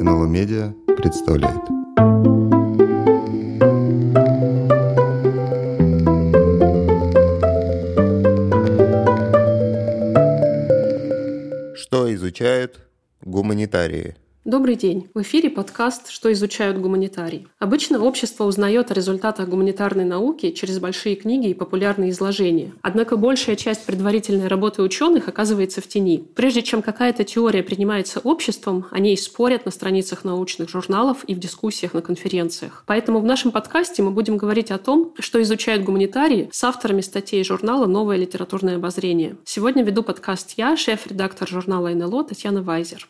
НЛО Медиа представляет. Что изучают гуманитарии? Добрый день! В эфире подкаст «Что изучают гуманитарии». Обычно общество узнает о результатах гуманитарной науки через большие книги и популярные изложения. Однако большая часть предварительной работы ученых оказывается в тени. Прежде чем какая-то теория принимается обществом, о ней спорят на страницах научных журналов и в дискуссиях на конференциях. Поэтому в нашем подкасте мы будем говорить о том, что изучают гуманитарии с авторами статей журнала «Новое литературное обозрение». Сегодня веду подкаст я, шеф-редактор журнала НЛО Татьяна Вайзер.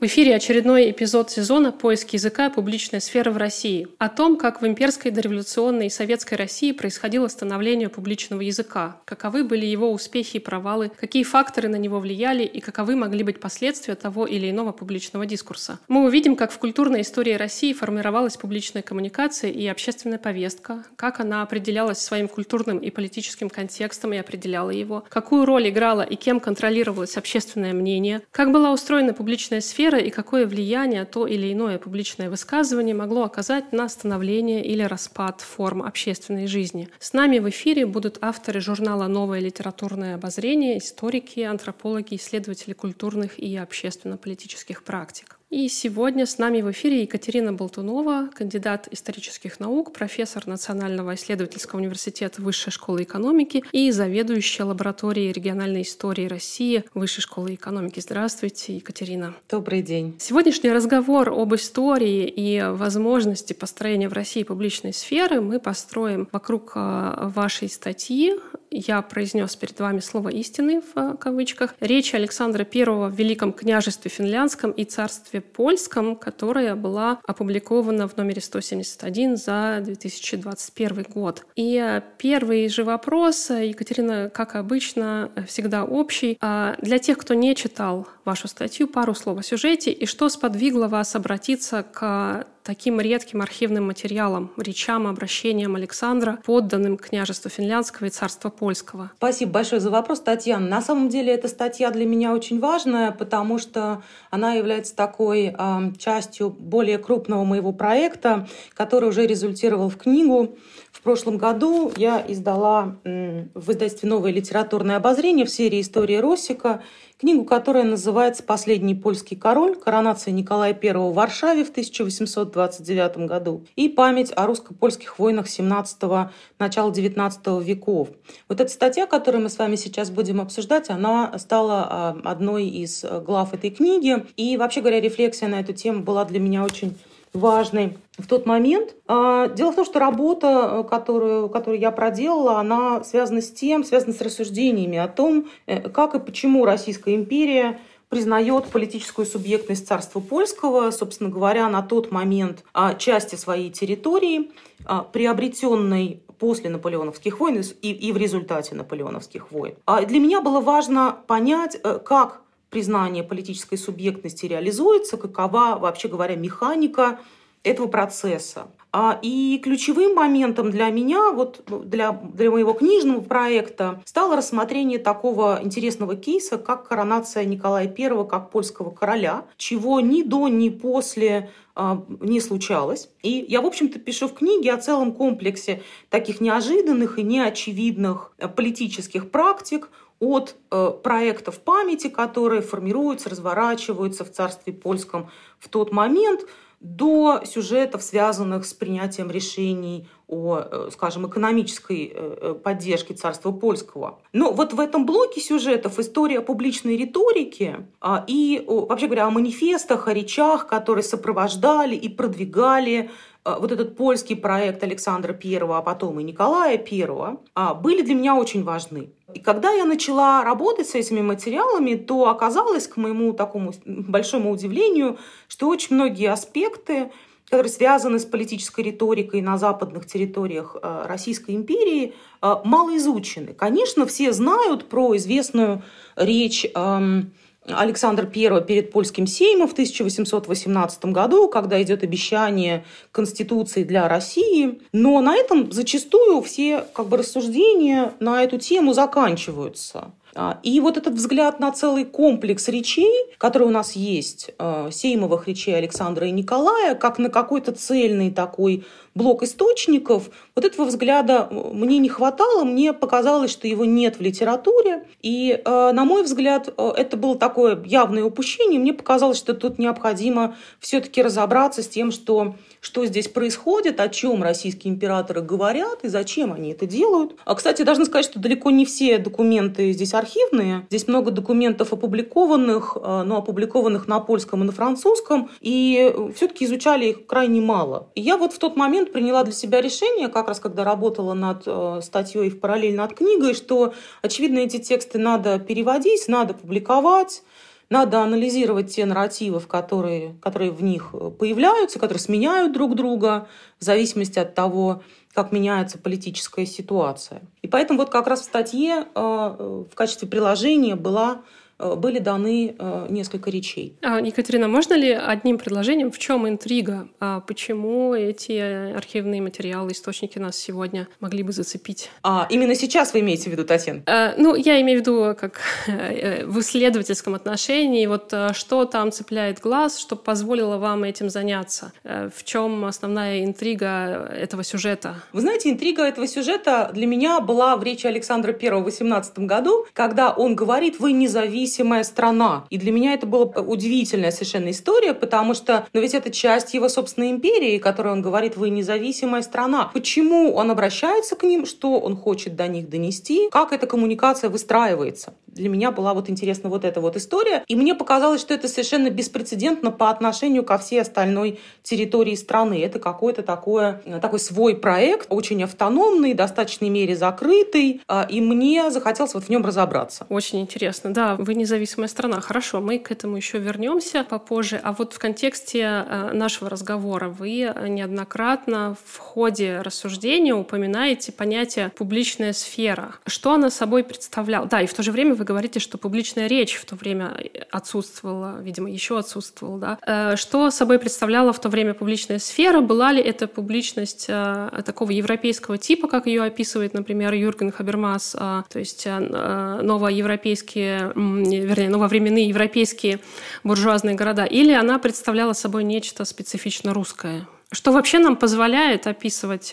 В эфире очередной эпизод сезона «Поиск языка. Публичная сфера в России» о том, как в имперской дореволюционной и советской России происходило становление публичного языка, каковы были его успехи и провалы, какие факторы на него влияли? И каковы могли быть последствия того или иного публичного дискурса. Мы увидим, как в культурной истории России формировалась публичная коммуникация и общественная повестка, как она определялась своим культурным и политическим контекстом и определяла его, какую роль играла и кем контролировалось общественное мнение, как была устроена публичная сфера сфера и какое влияние то или иное публичное высказывание могло оказать на становление или распад форм общественной жизни. С нами в эфире будут авторы журнала «Новое литературное обозрение», историки, антропологи, исследователи культурных и общественно-политических практик. И сегодня с нами в эфире Екатерина Болтунова, кандидат исторических наук, профессор Национального исследовательского университета Высшей школы экономики и заведующая лабораторией региональной истории России Высшей школы экономики. Здравствуйте, Екатерина. Добрый день. Сегодняшний разговор об истории и возможности построения в России публичной сферы мы построим вокруг а, вашей статьи я произнес перед вами слово истины в э, кавычках. Речь Александра I в Великом княжестве Финляндском и царстве Польском, которая была опубликована в номере 171 за 2021 год. И э, первый же вопрос, э, Екатерина, как обычно, всегда общий. А для тех, кто не читал вашу статью, пару слов о сюжете и что сподвигло вас обратиться к таким редким архивным материалом, речам, обращениям Александра, подданным княжеству Финляндского и царства Польского. Спасибо большое за вопрос, Татьяна. На самом деле эта статья для меня очень важная, потому что она является такой э, частью более крупного моего проекта, который уже результировал в книгу. В прошлом году я издала э, в издательстве «Новое литературное обозрение» в серии «История Росика» книгу, которая называется «Последний польский король. Коронация Николая I в Варшаве в 1829 году» и «Память о русско-польских войнах 17-го, начала 19 веков». Вот эта статья, которую мы с вами сейчас будем обсуждать, она стала а, одной из глав этой книги. И, вообще говоря, рефлексия на эту тему была для меня очень важной в тот момент. А, дело в том, что работа, которую, которую я проделала, она связана с тем, связана с рассуждениями о том, э, как и почему Российская империя признает политическую субъектность царства польского, собственно говоря, на тот момент а, части своей территории, а, приобретенной после наполеоновских войн и, и в результате наполеоновских войн. Для меня было важно понять, э, как признание политической субъектности реализуется, какова, вообще говоря, механика этого процесса. А, и ключевым моментом для меня, вот для, для моего книжного проекта, стало рассмотрение такого интересного кейса, как коронация Николая I как польского короля, чего ни до, ни после а, не случалось. И я, в общем-то, пишу в книге о целом комплексе таких неожиданных и неочевидных политических практик, от э, проектов памяти, которые формируются, разворачиваются в царстве польском в тот момент, до сюжетов, связанных с принятием решений о, э, скажем, экономической э, поддержке царства польского. Но вот в этом блоке сюжетов история публичной риторики а, и, вообще говоря, о манифестах, о речах, которые сопровождали и продвигали вот этот польский проект Александра I, а потом и Николая I, а, были для меня очень важны. И когда я начала работать с этими материалами, то оказалось, к моему такому большому удивлению, что очень многие аспекты, которые связаны с политической риторикой на западных территориях э, Российской империи, э, мало изучены. Конечно, все знают про известную речь эм, Александр I перед польским сеймом в 1818 году, когда идет обещание Конституции для России. Но на этом зачастую все как бы, рассуждения на эту тему заканчиваются. А, и вот этот взгляд на целый комплекс речей, который у нас есть, а, сеймовых речей Александра и Николая, как на какой-то цельный такой блок источников, вот этого взгляда мне не хватало, мне показалось, что его нет в литературе. И, э, на мой взгляд, э, это было такое явное упущение. Мне показалось, что тут необходимо все-таки разобраться с тем, что, что здесь происходит, о чем российские императоры говорят и зачем они это делают. А, кстати, должна сказать, что далеко не все документы здесь архивные. Здесь много документов опубликованных, э, но опубликованных на польском и на французском. И все-таки изучали их крайне мало. И я вот в тот момент момент приняла для себя решение, как раз когда работала над э, статьей в параллельно над книгой, что, очевидно, эти тексты надо переводить, надо публиковать, надо анализировать те нарративы, которые, которые в них появляются, которые сменяют друг друга в зависимости от того, как меняется политическая ситуация. И поэтому вот как раз в статье э, в качестве приложения была Э, были даны э, несколько речей. А, Екатерина, можно ли одним предложением, в чем интрига? А почему эти архивные материалы, источники нас сегодня могли бы зацепить? А именно сейчас вы имеете в виду, Татьяна? А, ну, я имею в виду как э, в исследовательском отношении, вот что там цепляет глаз, что позволило вам этим заняться? В чем основная интрига этого сюжета? Вы знаете, интрига этого сюжета для меня была в речи Александра I в 18 году, когда он говорит, вы независимы независимая страна. И для меня это была удивительная совершенно история, потому что, ну ведь это часть его собственной империи, которой он говорит, вы независимая страна. Почему он обращается к ним, что он хочет до них донести, как эта коммуникация выстраивается. Для меня была вот интересна вот эта вот история, и мне показалось, что это совершенно беспрецедентно по отношению ко всей остальной территории страны. Это какой-то такой, такой свой проект, очень автономный, в достаточной мере закрытый, а, и мне захотелось вот в нем разобраться. Очень интересно. Да, вы независимая страна. Хорошо, мы к этому еще вернемся попозже. А вот в контексте э, нашего разговора вы неоднократно в ходе рассуждения упоминаете понятие «публичная сфера». Что она собой представляла? Да, и в то же время вы говорите, что публичная речь в то время отсутствовала, видимо, еще отсутствовала. Да? Э, что собой представляла в то время публичная сфера? Была ли это публичность э, такого европейского типа, как ее описывает, например, Юрген Хабермас, то есть новоевропейские вернее, нововременные европейские буржуазные города, или она представляла собой нечто специфично русское? Что вообще нам позволяет описывать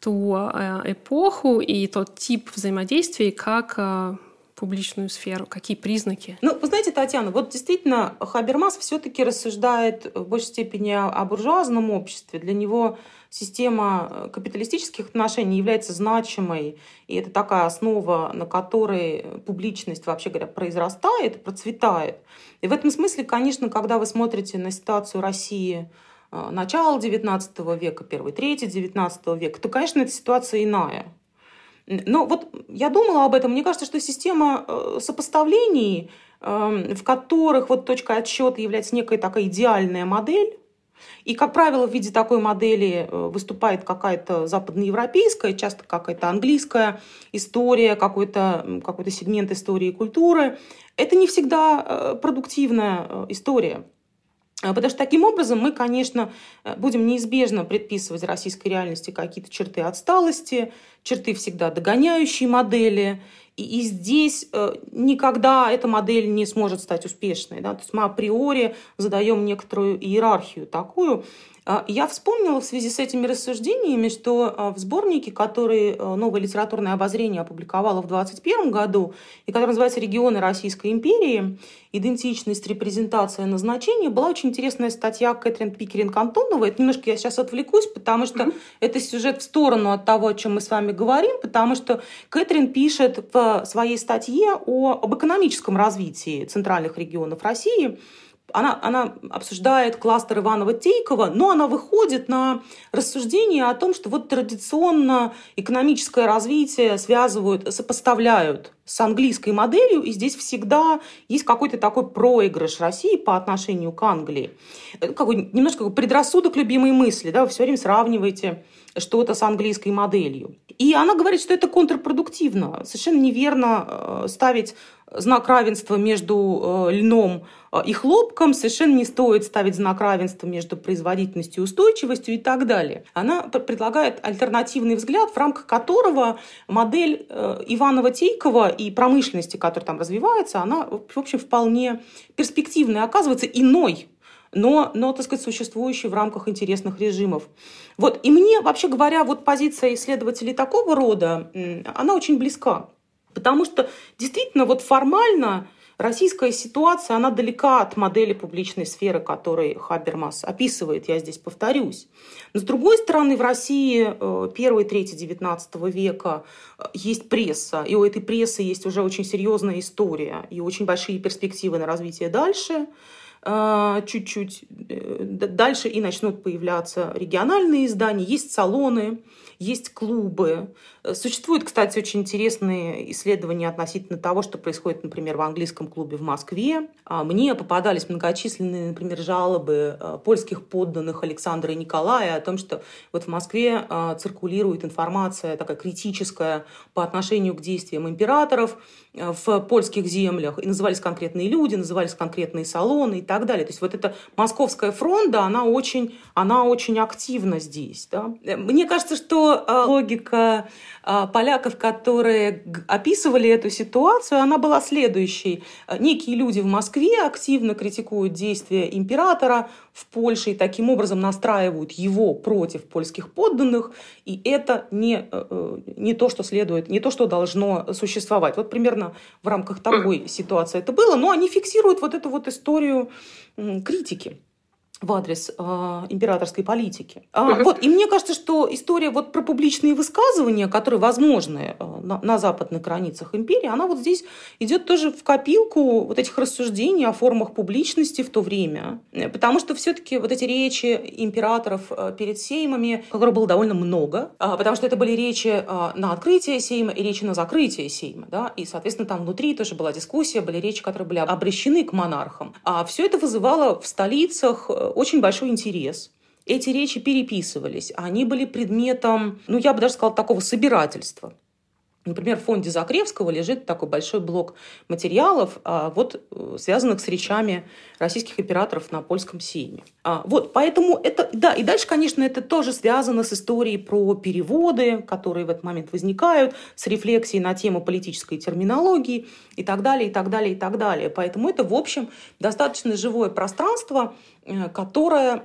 ту эпоху и тот тип взаимодействия как публичную сферу? Какие признаки? Ну, вы знаете, Татьяна, вот действительно Хабермас все-таки рассуждает в большей степени о буржуазном обществе. Для него система э, капиталистических отношений является значимой, и это такая основа, на которой публичность, вообще говоря, произрастает, процветает. И в этом смысле, конечно, когда вы смотрите на ситуацию России э, начала XIX века, первой трети XIX века, то, конечно, эта ситуация иная. Но вот я думала об этом. Мне кажется, что система э, сопоставлений, эм, в которых вот точка отсчета является некая такая идеальная модель, и, как правило, в виде такой модели э, выступает какая-то западноевропейская, часто какая-то английская история, какой-то какой сегмент истории и культуры. Это не всегда э, продуктивная история. Потому что таким образом мы, конечно, будем неизбежно предписывать российской реальности какие-то черты отсталости, черты всегда догоняющей модели. И, и здесь э, никогда эта модель не сможет стать успешной. Да? То есть мы априори задаем некоторую иерархию такую, а, я вспомнила в связи с этими рассуждениями, что а, в сборнике, который а, «Новое литературное обозрение» опубликовало в 2021 году, и который называется «Регионы Российской империи. Идентичность, репрезентация, назначение», была очень интересная статья Кэтрин Пикеринг-Антоновой. Это немножко я сейчас отвлекусь, потому что mm-hmm. это сюжет в сторону от того, о чем мы с вами говорим, потому что Кэтрин пишет в своей статье о, об экономическом развитии центральных регионов России – она, она обсуждает кластер Иванова-Тейкова, но она выходит на рассуждение о том, что вот традиционно экономическое развитие связывают, сопоставляют с английской моделью, и здесь всегда есть какой-то такой проигрыш России по отношению к Англии. Какой, немножко как предрассудок любимой мысли, да, вы все время сравниваете что-то с английской моделью. И она говорит, что это контрпродуктивно. Совершенно неверно э, ставить знак равенства между э, льном э, и хлопком, совершенно не стоит ставить знак равенства между производительностью и устойчивостью и так далее. Она предлагает альтернативный взгляд, в рамках которого модель Иванова-Тейкова и промышленности, которая там развивается, она, в общем, вполне перспективная, оказывается, иной но, но, так сказать, существующий в рамках интересных режимов. Вот. И мне, вообще говоря, вот позиция исследователей такого рода, она очень близка. Потому что действительно вот формально Российская ситуация, она далека от модели публичной сферы, которой Хабермас описывает, я здесь повторюсь. Но с другой стороны, в России э, первой трети XIX века э, есть пресса, и у этой прессы есть уже очень серьезная история и очень большие перспективы на развитие дальше э, чуть-чуть дальше и начнут появляться региональные издания, есть салоны, есть клубы. Существуют, кстати, очень интересные исследования относительно того, что происходит, например, в английском клубе в Москве. А, мне попадались многочисленные, например, жалобы а, польских подданных Александра и Николая о том, что вот в Москве а, циркулирует информация такая критическая по отношению к действиям императоров в польских землях. И назывались конкретные люди, назывались конкретные салоны и так далее. То есть вот эта московская фронта, она очень, она очень активна здесь. Да? Мне кажется, что логика поляков, которые описывали эту ситуацию, она была следующей. Некие люди в Москве активно критикуют действия императора в Польше и таким образом настраивают его против польских подданных, и это не, э, не то, что следует, не то, что должно существовать. Вот примерно в рамках такой ситуации это было, но они фиксируют вот эту вот историю критики в адрес э, императорской политики. А, вот, и мне кажется, что история вот про публичные высказывания, которые возможны э, на, на западных границах империи, она вот здесь идет тоже в копилку вот этих рассуждений о формах публичности в то время. Потому что все-таки вот эти речи императоров э, перед сеймами, которых было довольно много, э, потому что это были речи э, на открытие сейма и речи на закрытие сейма. Да? И, соответственно, там внутри тоже была дискуссия, были речи, которые были обращены к монархам. А все это вызывало в столицах э, очень большой интерес. Эти речи переписывались, они были предметом, ну, я бы даже сказала, такого собирательства. Например, в фонде Закревского лежит такой большой блок материалов, а, вот, э, связанных с речами российских операторов на польском сейме. А, вот, поэтому это, да, и дальше, конечно, это тоже связано с историей про переводы, которые в этот момент возникают, с рефлексией на тему политической терминологии и так далее, и так далее, и так далее. Поэтому это, в общем, достаточно живое пространство, которая,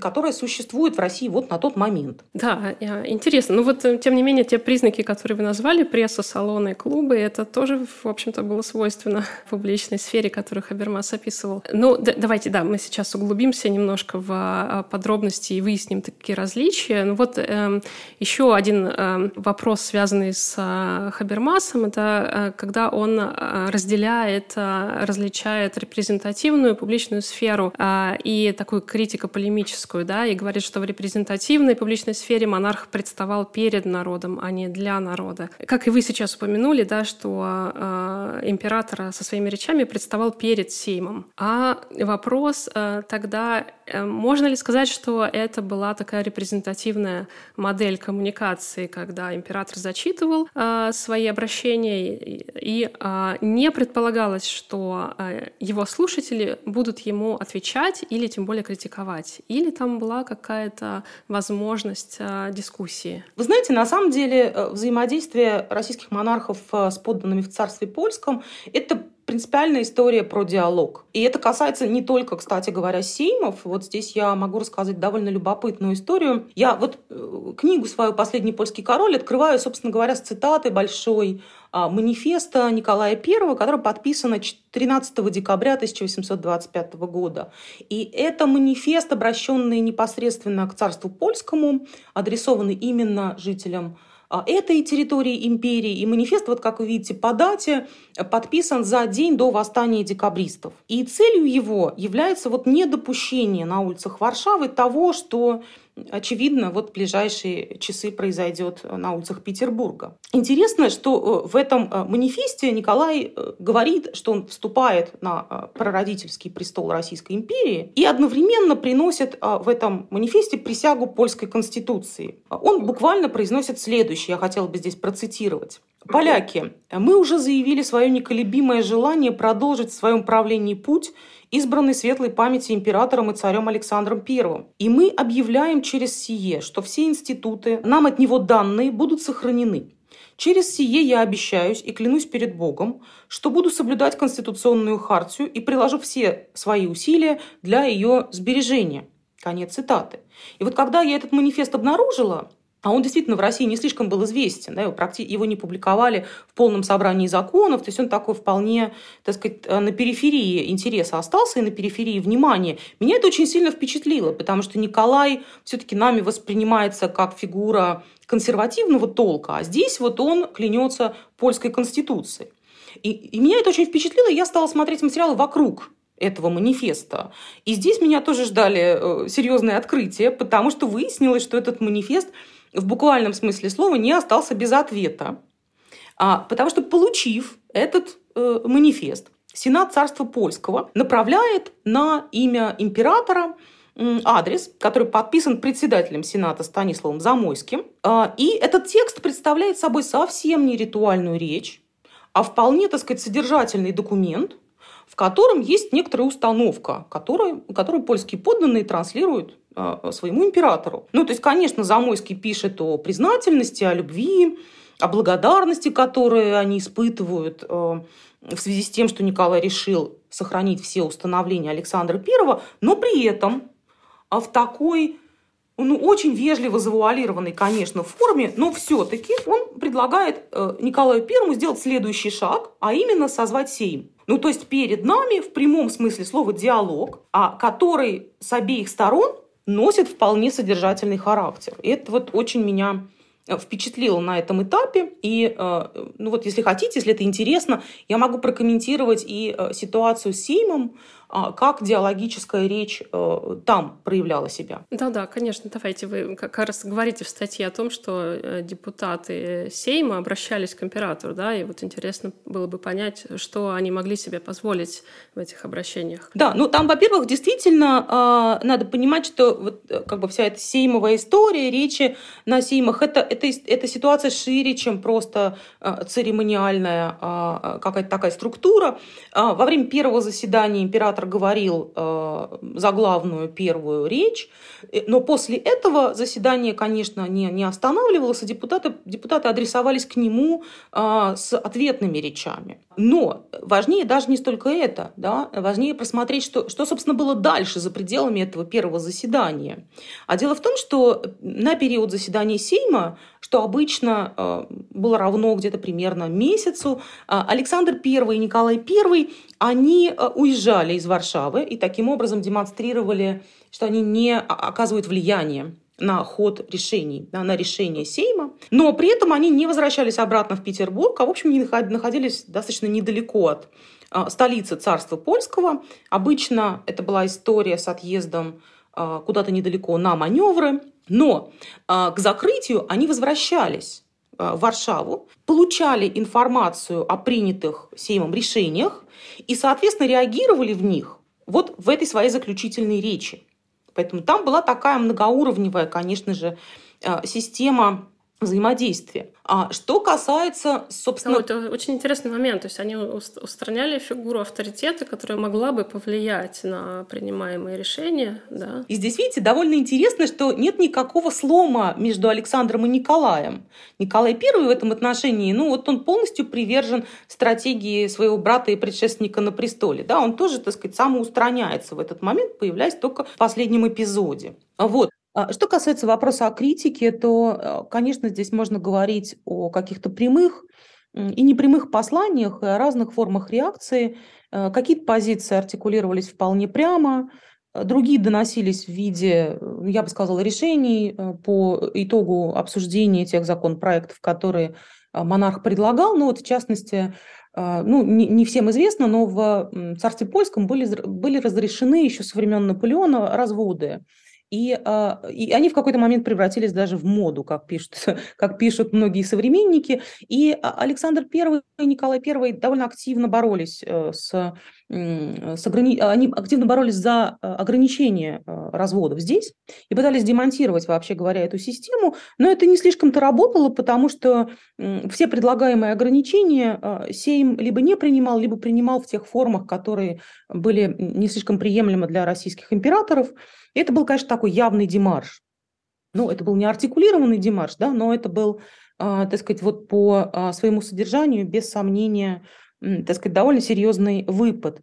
которая существует в России вот на тот момент. Да, э, интересно. Ну вот, э, тем не менее, те признаки, которые вы назвали, пресса, салоны, клубы, это тоже, в общем-то, было свойственно публичной сфере, которую Хабермас описывал. Ну, да, давайте, да, мы сейчас углубимся немножко в а, подробности и выясним такие различия. Ну вот э, еще один э, вопрос, связанный с э, Хабермасом, это э, когда он разделяет, э, различает репрезентативную публичную сферу э, и такую критико-полемическую, да, и говорит, что в репрезентативной публичной сфере монарх представал перед народом, а не для народа. Как и вы сейчас упомянули, да, что э, император со своими речами представал перед Сеймом. А вопрос э, тогда, можно ли сказать, что это была такая репрезентативная модель коммуникации, когда император зачитывал э, свои обращения и, и э, не предполагалось, что э, его слушатели будут ему отвечать или тем более критиковать, или там была какая-то возможность э, дискуссии? Вы знаете, на самом деле э, взаимодействие российских монархов э, с подданными в царстве польском – это принципиальная история про диалог. И это касается не только, кстати говоря, сеймов. Вот здесь я могу рассказать довольно любопытную историю. Я вот книгу свою «Последний польский король» открываю, собственно говоря, с цитатой большой а, манифеста Николая I, который подписан 13 декабря 1825 года. И это манифест, обращенный непосредственно к царству польскому, адресованный именно жителям этой территории империи. И манифест, вот как вы видите, по дате подписан за день до восстания декабристов. И целью его является вот недопущение на улицах Варшавы того, что очевидно, вот ближайшие часы произойдет на улицах Петербурга. Интересно, что э, в этом э, манифесте Николай э, говорит, что он вступает на прародительский престол Российской империи и одновременно приносит в этом манифесте присягу польской конституции. Он буквально произносит следующее, я хотела бы здесь процитировать. Поляки, мы уже заявили свое неколебимое желание продолжить в своем правлении путь, избранный светлой памяти императором и царем Александром I. И мы объявляем через сие, что все институты, нам от него данные, будут сохранены. Через сие я обещаюсь и клянусь перед Богом, что буду соблюдать конституционную хартию и приложу все свои усилия для ее сбережения. Конец цитаты. И вот когда я этот манифест обнаружила, а он действительно в России не слишком был известен, да, его, практи- его не публиковали в полном собрании законов, то есть он такой вполне, так сказать, э, на периферии интереса остался и на периферии внимания. Меня это очень сильно впечатлило, потому что Николай все-таки нами воспринимается как фигура консервативного толка, а здесь вот он клянется польской конституцией. И, и меня это очень впечатлило, и я стала смотреть материалы вокруг этого манифеста. И здесь меня тоже ждали э, серьезные открытия, потому что выяснилось, что этот манифест в буквальном смысле слова не остался без ответа. А, потому что, получив этот э, манифест, Сенат Царства Польского направляет на имя императора адрес, который подписан председателем Сената Станиславом Замойским. А, и этот текст представляет собой совсем не ритуальную речь, а вполне, так сказать, содержательный документ, в котором есть некоторая установка, которую, которую польские подданные транслируют своему императору. Ну, то есть, конечно, Замойский пишет о признательности, о любви, о благодарности, которые они испытывают а, в связи с тем, что Николай решил сохранить все установления Александра I, но при этом а в такой ну, очень вежливо завуалированной, конечно, форме, но все-таки он предлагает э, Николаю Первому сделать следующий шаг, а именно созвать Сейм. Ну, то есть перед нами в прямом смысле слова диалог, а который с обеих сторон носит вполне содержательный характер. И это вот очень меня э, впечатлило на этом этапе. И, э, ну вот, если хотите, если это интересно, я могу прокомментировать и э, ситуацию с Сеймом, а, как диалогическая речь э, там проявляла себя. Да-да, конечно, давайте вы как раз говорите в статье о том, что э, депутаты Сейма обращались к императору, да, и вот интересно было бы понять, что они могли себе позволить в этих обращениях. Да, ну там, во-первых, действительно а, надо понимать, что вот э, как бы вся эта сеймовая история, речи на сеймах, это, это, это ситуация шире, чем просто церемониальная а, какая-то такая структура. Во время первого заседания императора император говорил э, заглавную первую речь, э, но после этого заседание, конечно, не, не останавливалось, и депутаты, депутаты адресовались к нему э, с ответными речами. Но важнее даже не столько это, да, важнее просмотреть, что, что, собственно, было дальше за пределами этого первого заседания. А дело в том, что на период заседания Сейма что обычно э, было равно где-то примерно месяцу. Э, Александр I и Николай I, они э, уезжали из Варшавы и таким образом демонстрировали, что они не оказывают влияния на ход решений, на решение Сейма. Но при этом они не возвращались обратно в Петербург, а, в общем, находились достаточно недалеко от столицы царства польского. Обычно это была история с отъездом куда-то недалеко на маневры. Но а, к закрытию они возвращались а, в Варшаву, получали информацию о принятых Сеймом решениях и, соответственно, реагировали в них вот в этой своей заключительной речи. Поэтому там была такая многоуровневая, конечно же, а, система взаимодействия. А что касается, собственно... Ну, это очень интересный момент. То есть они устраняли фигуру авторитета, которая могла бы повлиять на принимаемые решения. Да? И здесь, видите, довольно интересно, что нет никакого слома между Александром и Николаем. Николай I в этом отношении, ну вот он полностью привержен стратегии своего брата и предшественника на престоле. Да, он тоже, так сказать, самоустраняется в этот момент, появляясь только в последнем эпизоде. Вот. А что касается вопроса о критике, то, э, конечно, здесь можно говорить о каких-то прямых и непрямых посланиях, и о разных формах реакции. Э, какие-то позиции артикулировались вполне прямо, э, другие доносились в виде, я бы сказала, решений по итогу обсуждения тех законопроектов, которые монарх предлагал. Ну вот, в частности, ну, не, не всем известно, но в царстве польском были, были разрешены еще со времен Наполеона разводы. И, а, и они в какой-то момент превратились даже в моду, как пишут, как пишут многие современники. И а, Александр I и Николай I довольно активно боролись э, с, с ограни... они активно боролись за э, ограничение э, разводов здесь и пытались демонтировать, вообще говоря, эту систему. Но это не слишком-то работало, потому что все предлагаемые ограничения Сейм либо не принимал, либо принимал в тех формах, которые были не слишком приемлемы для российских императоров. Это был, конечно, такой явный демарш. Ну, это был не артикулированный демарш, да, но это был так сказать, вот по своему содержанию, без сомнения, так сказать, довольно серьезный выпад.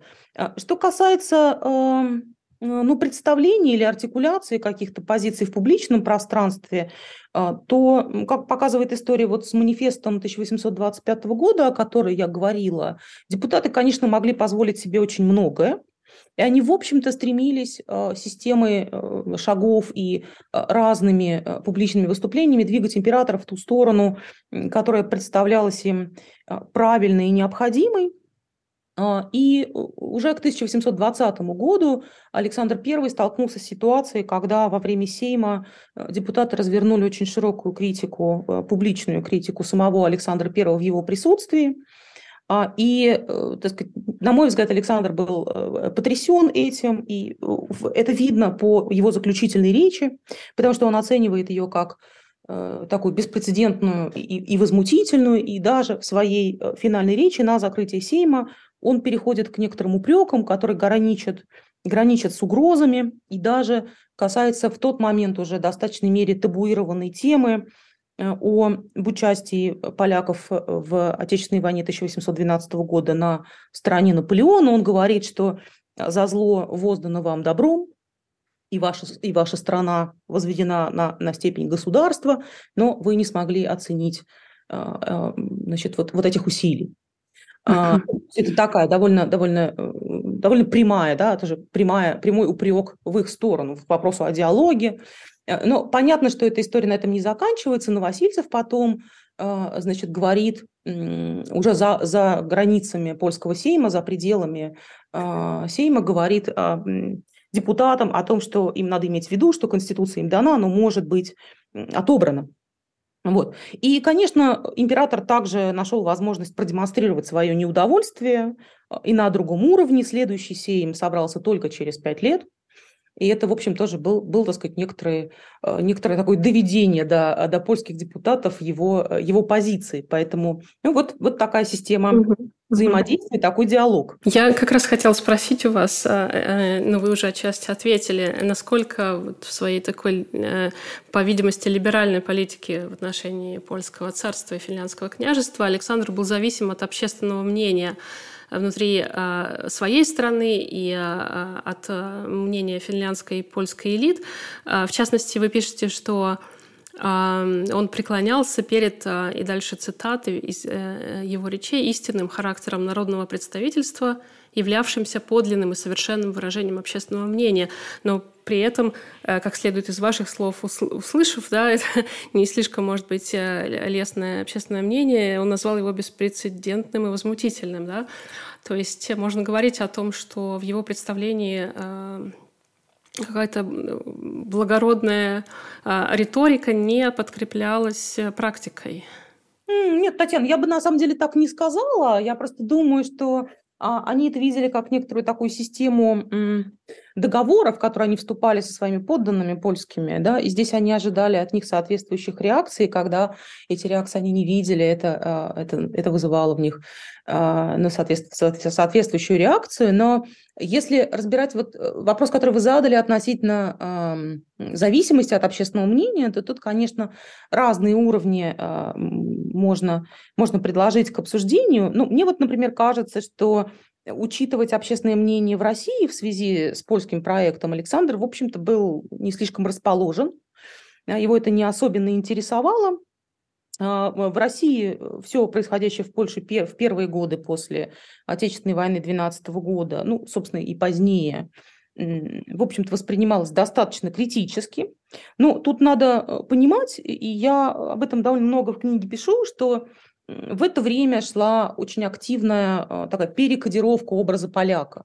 Что касается эм, ну, представлений или артикуляции каких-то позиций в публичном пространстве, то, как показывает история вот с манифестом 1825 года, о которой я говорила, депутаты, конечно, могли позволить себе очень многое, и они, в общем-то, стремились э, системой э, шагов и э, разными публичными выступлениями двигать императора в ту сторону, которая представлялась им правильной и необходимой. И уже к 1820 году Александр I столкнулся с ситуацией, когда во время Сейма депутаты развернули очень широкую критику, публичную критику самого Александра I в его присутствии. А, и, э, так сказать, на мой взгляд, Александр был э, потрясен этим, и э, это видно по его заключительной речи, потому что он оценивает ее как такую беспрецедентную и, и возмутительную, и даже в своей финальной речи на закрытии Сейма он переходит к некоторым упрекам, которые граничат, граничат с угрозами и даже касается в тот момент уже в достаточной мере табуированной темы Э, о участии поляков э, в Отечественной войне 1812 года на стороне Наполеона. Он говорит, что за зло воздано вам добром, и ваша, и ваша страна возведена на, на степень государства, но вы не смогли оценить э, значит, вот, вот этих усилий. Uh-huh. Это такая довольно, довольно, довольно прямая, да, тоже прямая, прямой упрек в их сторону в вопросу о диалоге, Э, но понятно, что эта история на этом не заканчивается. Новосильцев потом э, значит, говорит уже за, за границами польского сейма, за пределами э, сейма, говорит депутатам о том, что им надо иметь в виду, что Конституция им дана, но может быть отобрана. Вот. И, конечно, император также нашел возможность продемонстрировать свое неудовольствие и на другом уровне. Следующий сейм собрался только через пять лет. И это, в общем, тоже был, был так сказать, некоторое, э, некоторое такое доведение до, до польских депутатов его, э, его позиции. Поэтому ну, вот, вот такая система угу. взаимодействия, такой диалог. Я как раз хотела спросить у вас, э, но ну, вы уже отчасти ответили, насколько вот в своей такой, по видимости, либеральной политике в отношении польского царства и финляндского княжества Александр был зависим от общественного мнения внутри а, своей страны и а, от а, мнения финляндской и польской элит. В частности, вы пишете, что он преклонялся перед, и дальше цитаты из э, его речей, истинным характером народного представительства, являвшимся подлинным и совершенным выражением общественного мнения. Но при этом, э, как следует из ваших слов, услышав, да, это не слишком, может быть, э, лестное общественное мнение, он назвал его беспрецедентным и возмутительным. Да? То есть можно говорить о том, что в его представлении э, какая-то благородная риторика не подкреплялась практикой. Нет, Татьяна, я бы на самом деле так не сказала. Я просто думаю, что они это видели как некоторую такую систему договоров, которые они вступали со своими подданными польскими, да, и здесь они ожидали от них соответствующих реакций, когда эти реакции они не видели, это, а, это, это вызывало в них а, ну, соответствующую реакцию, но если разбирать вот э, вопрос, который вы задали относительно зависимости от общественного мнения, то тут, конечно, разные уровни э, можно, можно предложить к обсуждению. Ну, мне вот, например, кажется, что учитывать общественное мнение в России в связи с польским проектом Александр, в общем-то, был не слишком расположен. Его это не особенно интересовало. А, в России э, все происходящее в Польше в первые годы после Отечественной войны 12 года, ну, собственно, и позднее, в общем-то, воспринималось достаточно критически. Но тут надо э, понимать, и я об этом довольно много в книге пишу, что в это время шла очень активная э, такая перекодировка образа поляка.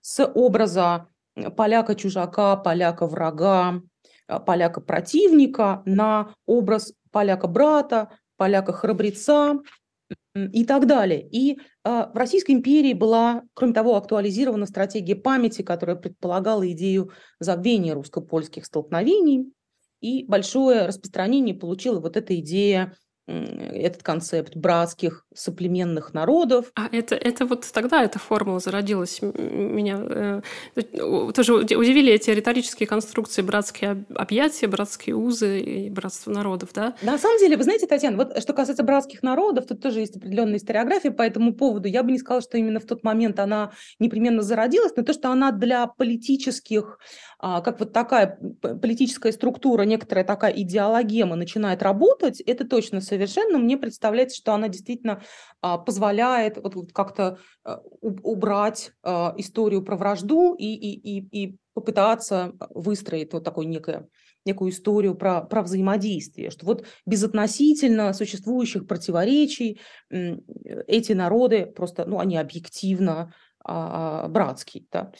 С образа поляка-чужака, поляка-врага, поляка-противника на образ поляка-брата, поляка-храбреца и так далее. И э, в Российской империи была, кроме того, актуализирована стратегия памяти, которая предполагала идею забвения русско-польских столкновений. И большое распространение получила вот эта идея этот концепт братских соплеменных народов. А это, это вот тогда эта формула зародилась. Меня э, тоже удивили эти риторические конструкции братские объятия, братские узы и братство народов, да? На самом деле, вы знаете, Татьяна, вот что касается братских народов, тут тоже есть определенная историография по этому поводу. Я бы не сказала, что именно в тот момент она непременно зародилась, но то, что она для политических как вот такая политическая структура, некоторая такая идеологема начинает работать, это точно совершенно. Мне представляется, что она действительно а, позволяет вот как-то а, убрать историю про вражду и, и, и, и попытаться выстроить вот такое некое некую историю про, про взаимодействие, что вот безотносительно существующих противоречий эти народы просто, ну, они объективно а, братские, да,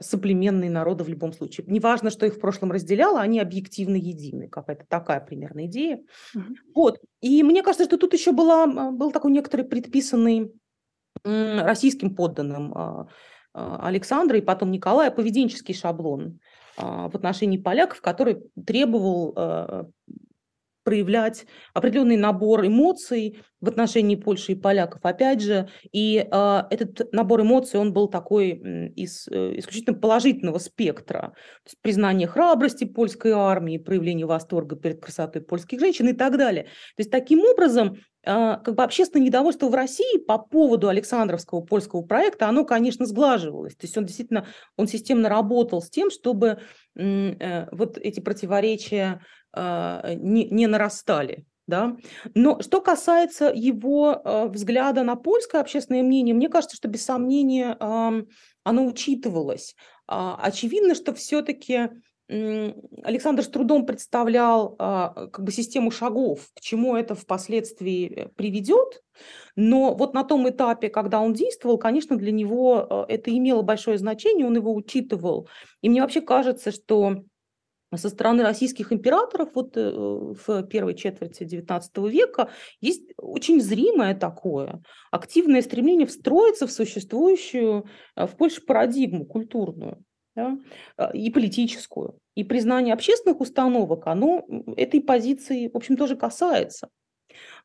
соплеменные народы в любом случае. Неважно, что их в прошлом разделяло, они объективно едины. Какая-то такая примерно идея. Mm-hmm. Вот. И мне кажется, что тут еще была, был такой некоторый предписанный российским подданным а, а, Александра и потом Николая поведенческий шаблон а, в отношении поляков, который требовал проявлять определенный набор эмоций в отношении Польши и поляков. Опять же, и э, этот набор эмоций, он был такой из э, исключительно положительного спектра. То есть признание храбрости польской армии, проявление восторга перед красотой польских женщин и так далее. То есть таким образом как бы общественное недовольство в России по поводу Александровского польского проекта, оно, конечно, сглаживалось. То есть он действительно, он системно работал с тем, чтобы э, вот эти противоречия а, не, не нарастали. Да? Но что касается его э, взгляда на польское общественное мнение, мне кажется, что без сомнения оно учитывалось. Очевидно, что все-таки Александр с трудом представлял э, как бы систему шагов, к чему это впоследствии э, приведет. Но вот на том этапе, когда он действовал, конечно, для него э, это имело большое значение, он его учитывал. И мне вообще кажется, что со стороны российских императоров вот э, в первой четверти XIX века есть очень зримое такое активное стремление встроиться в существующую э, в Польше парадигму культурную да, э, и политическую. И признание общественных установок, оно этой позиции, в общем, тоже касается.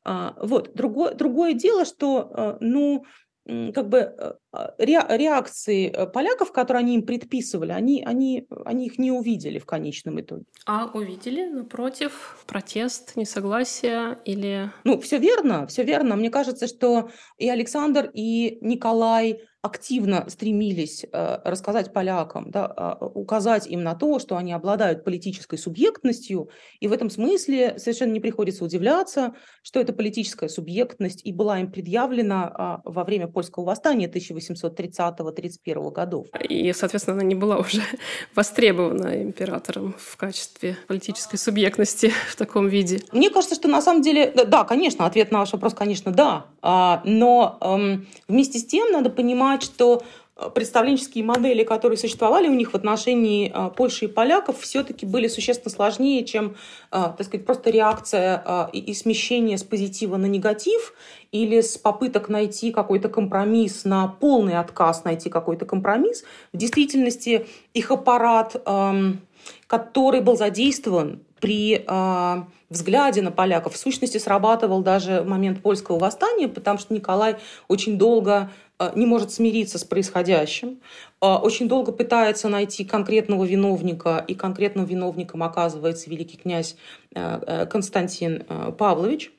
А, вот. Другое, другое дело, что ну, как бы э, а, реакции э, поляков, которые они им предписывали, они, они, они их не увидели в конечном итоге. А увидели, напротив, протест, несогласие или... Ну, все верно, все верно. Мне кажется, что и Александр, и Николай активно стремились э, рассказать полякам, да, а, указать им на то, что они обладают политической субъектностью, и в этом смысле совершенно не приходится удивляться, что эта политическая субъектность и была им предъявлена а, во время польского восстания 1830-31 годов. И, соответственно, она не была уже востребована императором в качестве политической субъектности в таком виде. Мне кажется, что на самом деле, да, конечно, ответ на ваш вопрос, конечно, да, а, но эм, вместе с тем надо понимать, понимать, что э, представленческие модели, которые существовали у них в отношении э, Польши и поляков, все-таки были существенно сложнее, чем, э, так сказать, просто реакция и смещение с позитива на негатив или с попыток найти какой-то компромисс на полный отказ найти какой-то компромисс. В действительности их аппарат, эм, который был задействован при взгляде на поляков, в сущности срабатывал даже момент польского восстания, потому что Николай очень долго Э, не может смириться с происходящим, э, очень долго пытается найти конкретного виновника, и конкретным виновником оказывается великий князь э, Константин Павлович.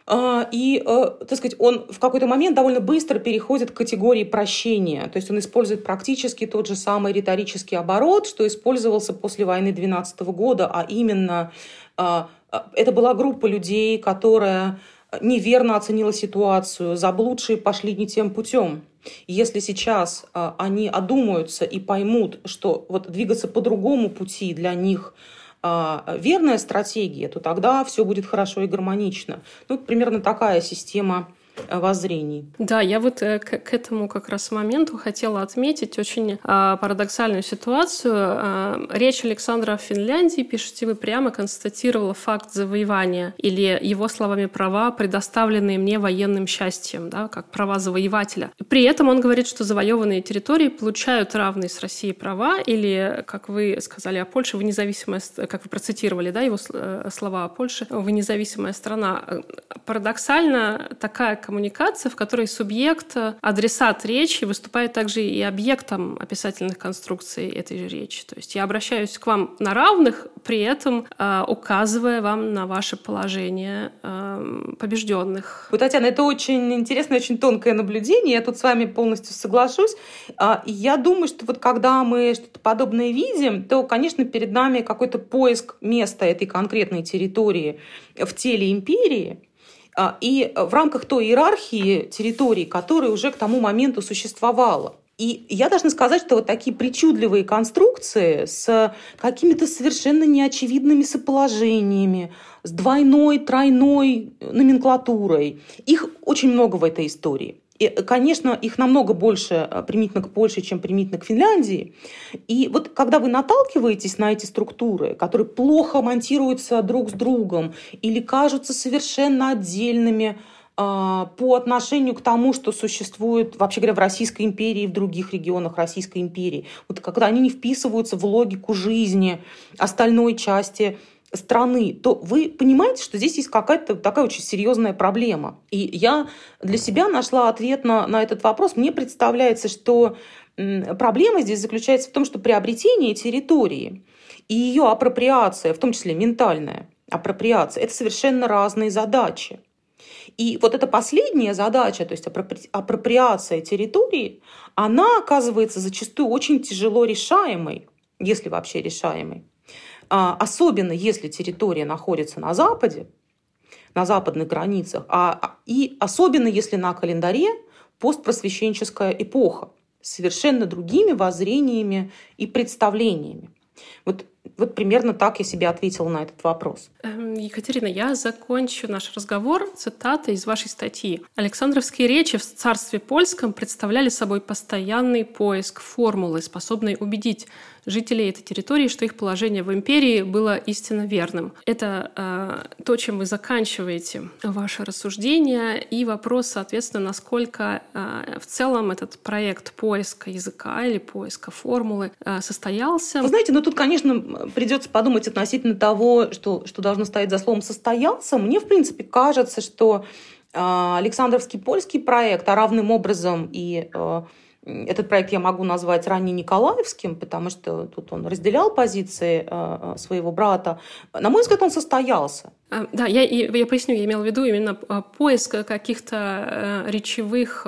И, так сказать, он в какой-то момент довольно быстро переходит к категории прощения, то есть он использует практически тот же самый риторический оборот, что использовался после войны 12 года, а именно это была группа людей, которая неверно оценила ситуацию, заблудшие пошли не тем путем. Если сейчас а, они одумаются и поймут, что вот двигаться по другому пути для них а, верная стратегия, то тогда все будет хорошо и гармонично. Ну, примерно такая система воззрений. Да, я вот к, к этому как раз моменту хотела отметить очень а, парадоксальную ситуацию. А, речь Александра о Финляндии, пишете вы, прямо констатировала факт завоевания или его словами права, предоставленные мне военным счастьем, да, как права завоевателя. При этом он говорит, что завоеванные территории получают равные с Россией права или, как вы сказали о Польше, вы независимая, как вы процитировали, да, его э, слова о Польше, вы независимая страна. Парадоксально такая коммуникация, в которой субъект, адресат речи выступает также и объектом описательных конструкций этой же речи. То есть я обращаюсь к вам на равных, при этом э, указывая вам на ваше положение э, побежденных. Вот, Татьяна, это очень интересное, очень тонкое наблюдение. Я тут с вами полностью соглашусь. А, я думаю, что вот когда мы что-то подобное видим, то, конечно, перед нами какой-то поиск места этой конкретной территории в теле империи, и в рамках той иерархии территорий, которая уже к тому моменту существовала. И я должна сказать, что вот такие причудливые конструкции с какими-то совершенно неочевидными соположениями, с двойной, тройной номенклатурой, их очень много в этой истории. И, конечно, их намного больше э, применительно к Польше, чем применительно к Финляндии. И вот когда вы наталкиваетесь на эти структуры, которые плохо монтируются друг с другом или кажутся совершенно отдельными, а, по отношению к тому, что существует, вообще говоря, в Российской империи и в других регионах Российской империи. Вот когда они не вписываются в логику жизни остальной части страны, то вы понимаете, что здесь есть какая-то такая очень серьезная проблема. И я для себя нашла ответ на, на этот вопрос. Мне представляется, что проблема здесь заключается в том, что приобретение территории и ее апроприация, в том числе ментальная апроприация, это совершенно разные задачи. И вот эта последняя задача, то есть апроприация территории, она оказывается зачастую очень тяжело решаемой, если вообще решаемой. А, особенно если территория находится на Западе, на западных границах, а, а, и особенно если на календаре постпросвященческая эпоха с совершенно другими воззрениями и представлениями. Вот вот примерно так я себе ответила на этот вопрос. Эм, Екатерина, я закончу наш разговор цитатой из вашей статьи. Александровские речи в царстве польском представляли собой постоянный поиск формулы, способной убедить жителей этой территории, что их положение в империи было истинно верным. Это э, то, чем вы заканчиваете ваше рассуждение, и вопрос, соответственно, насколько э, в целом этот проект поиска языка или поиска формулы э, состоялся. Вы знаете, ну тут, конечно, придется подумать относительно того, что, что должно стоять за словом «состоялся». Мне, в принципе, кажется, что э, Александровский польский проект, а равным образом и э, этот проект я могу назвать ранее Николаевским, потому что тут он разделял позиции э, своего брата. На мой взгляд, он состоялся. А, да, я, я поясню, я имела в виду именно поиск каких-то речевых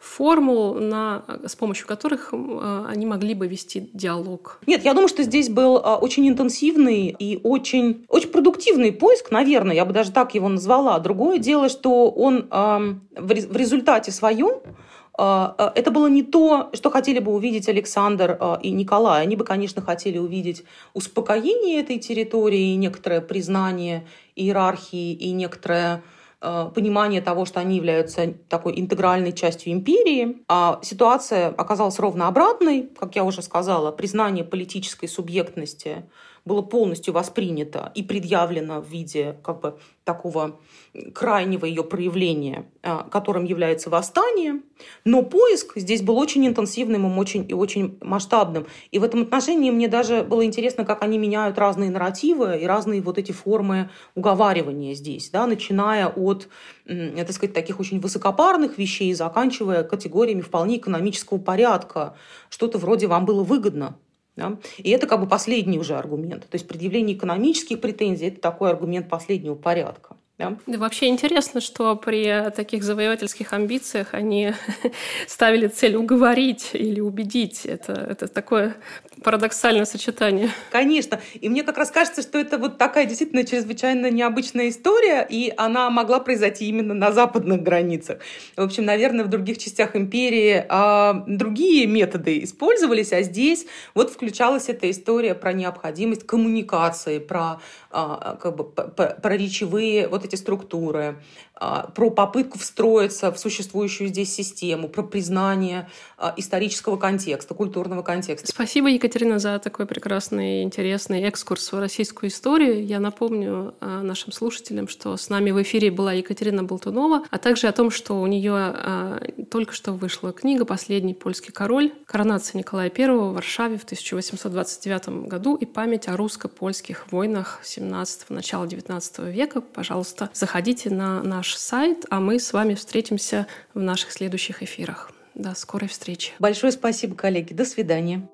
формул, на, с помощью которых они могли бы вести диалог. Нет, я думаю, что здесь был очень интенсивный и очень, очень продуктивный поиск, наверное, я бы даже так его назвала. Другое дело, что он в результате своем это было не то, что хотели бы увидеть Александр а, и Николай. Они бы, конечно, хотели увидеть успокоение этой территории, некоторое признание иерархии и некоторое понимание того, что они являются такой интегральной частью империи. А ситуация оказалась ровно обратной, как я уже сказала, признание политической субъектности было полностью воспринято и предъявлено в виде как бы такого крайнего ее проявления, а, которым является восстание. Но поиск здесь был очень интенсивным и очень, и очень масштабным. И в этом отношении мне даже было интересно, как они меняют разные нарративы и разные вот эти формы уговаривания здесь, да, начиная от, так сказать, таких очень высокопарных вещей, заканчивая категориями вполне экономического порядка. Что-то вроде «вам было выгодно», да? И это как бы последний уже аргумент. То есть предъявление экономических претензий – это такой аргумент последнего порядка. Да. да, вообще интересно, что при таких завоевательских амбициях они ставили цель уговорить или убедить. Это, это такое парадоксальное сочетание. Конечно. И мне как раз кажется, что это вот такая действительно чрезвычайно необычная история, и она могла произойти именно на западных границах. В общем, наверное, в других частях империи а, другие методы использовались, а здесь вот включалась эта история про необходимость коммуникации, про, а, как бы, про речевые вот эти структуры, а, про попытку встроиться в существующую здесь систему, про признание а, исторического контекста, культурного контекста. Спасибо, Екатерина, за такой прекрасный, интересный экскурс в российскую историю. Я напомню а, нашим слушателям, что с нами в эфире была Екатерина Болтунова, а также о том, что у нее только что вышла книга «Последний польский король. Коронация Николая I в Варшаве в 1829 году и память о русско-польских войнах 17 начала 19 века». Пожалуйста, заходите на наш сайт, а мы с вами встретимся в наших следующих эфирах. До скорой встречи. Большое спасибо, коллеги. До свидания.